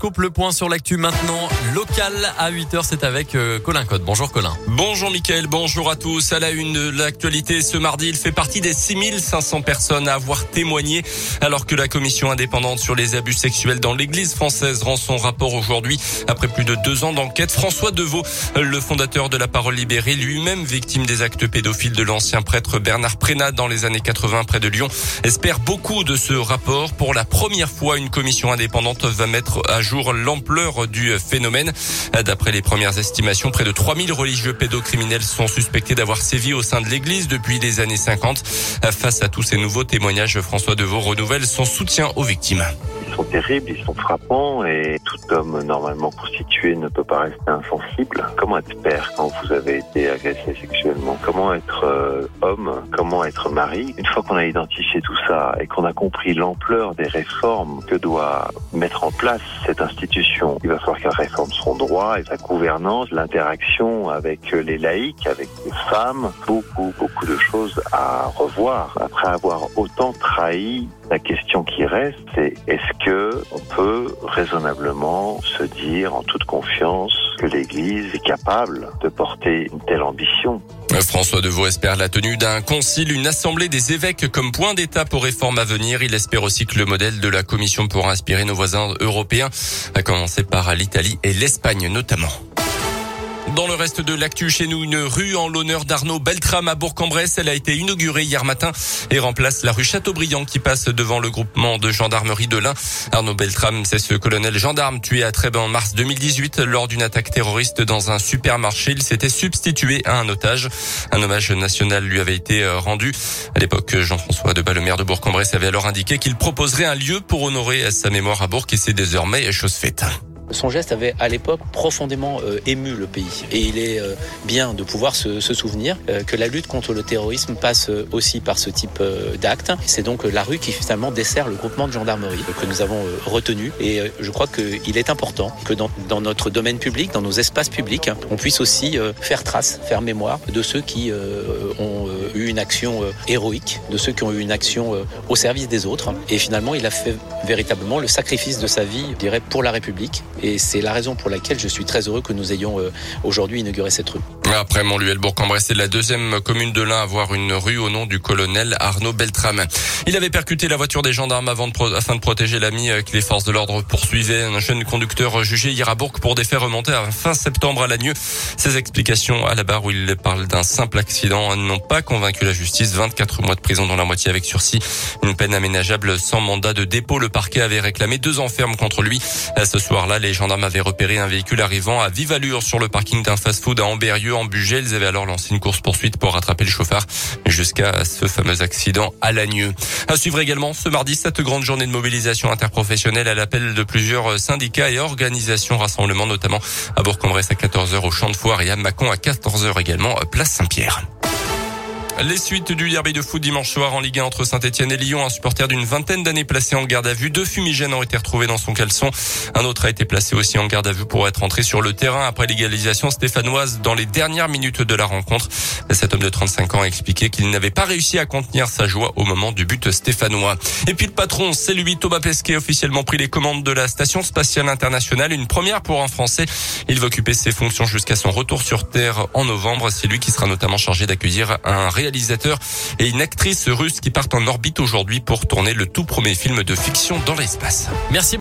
l'horoscope, le point sur l'actu maintenant. Local à 8h, c'est avec euh, Colin Code. Bonjour Colin. Bonjour Mickaël, bonjour à tous. À la une de l'actualité ce mardi, il fait partie des 6500 personnes à avoir témoigné alors que la commission indépendante sur les abus sexuels dans l'église française rend son rapport aujourd'hui. Après plus de deux ans d'enquête, François Deveau, le fondateur de la parole libérée, lui-même victime des actes pédophiles de l'ancien prêtre Bernard Prénat dans les années 80 près de Lyon, espère beaucoup de ce rapport. Pour la première fois, une commission indépendante va mettre à jour l'ampleur du phénomène. D'après les premières estimations, près de 3000 religieux pédocriminels sont suspectés d'avoir sévi au sein de l'église depuis les années 50. Face à tous ces nouveaux témoignages, François Deveau renouvelle son soutien aux victimes sont terribles, ils sont frappants et tout homme normalement constitué ne peut pas rester insensible. Comment être père quand vous avez été agressé sexuellement? Comment être euh, homme? Comment être mari? Une fois qu'on a identifié tout ça et qu'on a compris l'ampleur des réformes que doit mettre en place cette institution, il va falloir qu'elle réforme son droit et sa gouvernance, l'interaction avec les laïcs, avec les femmes, beaucoup, beaucoup de choses à revoir. Après avoir autant trahi la question qui reste, c'est est-ce que on peut raisonnablement se dire en toute confiance que l'Église est capable de porter une telle ambition? François Deveau espère la tenue d'un concile, une assemblée des évêques comme point d'étape aux réformes à venir. Il espère aussi que le modèle de la Commission pourra inspirer nos voisins européens, à commencer par l'Italie et l'Espagne notamment. Dans le reste de l'actu chez nous, une rue en l'honneur d'Arnaud Beltrame à Bourg-en-Bresse. Elle a été inaugurée hier matin et remplace la rue Chateaubriand qui passe devant le groupement de gendarmerie de l'Ain. Arnaud Beltrame, c'est ce colonel gendarme tué à Trèbes en mars 2018 lors d'une attaque terroriste dans un supermarché. Il s'était substitué à un otage. Un hommage national lui avait été euh, rendu. À l'époque, Jean-François de le maire de Bourg-en-Bresse, avait alors indiqué qu'il proposerait un lieu pour honorer sa mémoire à Bourg et c'est désormais chose faite. Son geste avait à l'époque profondément euh, ému le pays. Et il est euh, bien de pouvoir se, souvenir euh, que la lutte contre le terrorisme passe aussi par ce type d'acte. C'est donc la rue qui finalement dessert le groupement de gendarmerie que nous avons retenu. Et je crois qu'il est important que dans, dans, notre domaine public, dans nos espaces publics, on puisse aussi faire trace, faire mémoire de ceux qui ont eu une action héroïque, de ceux qui ont eu une action au service des autres. Et finalement, il a fait véritablement le sacrifice de sa vie, je dirais, pour la République. Et c'est la raison pour laquelle je suis très heureux que nous ayons euh, aujourd'hui inauguré cette rue. Après Montluel, Bourg-en-Bresse, c'est la deuxième commune de l'Ain à avoir une rue au nom du colonel Arnaud Beltrame. Il avait percuté la voiture des gendarmes avant de afin de protéger l'ami euh, que les forces de l'ordre poursuivaient. Un jeune conducteur jugé hier à Bourg pour des faits remontés à fin septembre à Lagneux. Ses explications à la barre où il parle d'un simple accident n'ont pas convaincu la justice. 24 mois de prison dont la moitié avec sursis. Une peine aménageable sans mandat de dépôt. Le parquet avait réclamé deux enfermes contre lui. Ce soir-là, les gendarmes avaient repéré un véhicule arrivant à vive allure sur le parking d'un fast-food à Amberieux en. Ils avaient alors lancé une course poursuite pour rattraper le chauffard jusqu'à ce fameux accident à Lagneux. À suivre également ce mardi cette grande journée de mobilisation interprofessionnelle à l'appel de plusieurs syndicats et organisations rassemblement notamment à Bourg-en-Bresse à 14h au Champ de Foire et à Mâcon à 14h également place Saint-Pierre. Les suites du derby de foot dimanche soir en Ligue 1 entre Saint-Etienne et Lyon. Un supporter d'une vingtaine d'années placé en garde à vue. Deux fumigènes ont été retrouvés dans son caleçon. Un autre a été placé aussi en garde à vue pour être entré sur le terrain après l'égalisation stéphanoise dans les dernières minutes de la rencontre. Cet homme de 35 ans a expliqué qu'il n'avait pas réussi à contenir sa joie au moment du but stéphanois. Et puis le patron, c'est lui, Thomas Pesquet, officiellement pris les commandes de la station spatiale internationale. Une première pour un Français. Il va occuper ses fonctions jusqu'à son retour sur Terre en novembre. C'est lui qui sera notamment chargé d'accueillir un réalisateur et une actrice russe qui partent en orbite aujourd'hui pour tourner le tout premier film de fiction dans l'espace. Merci.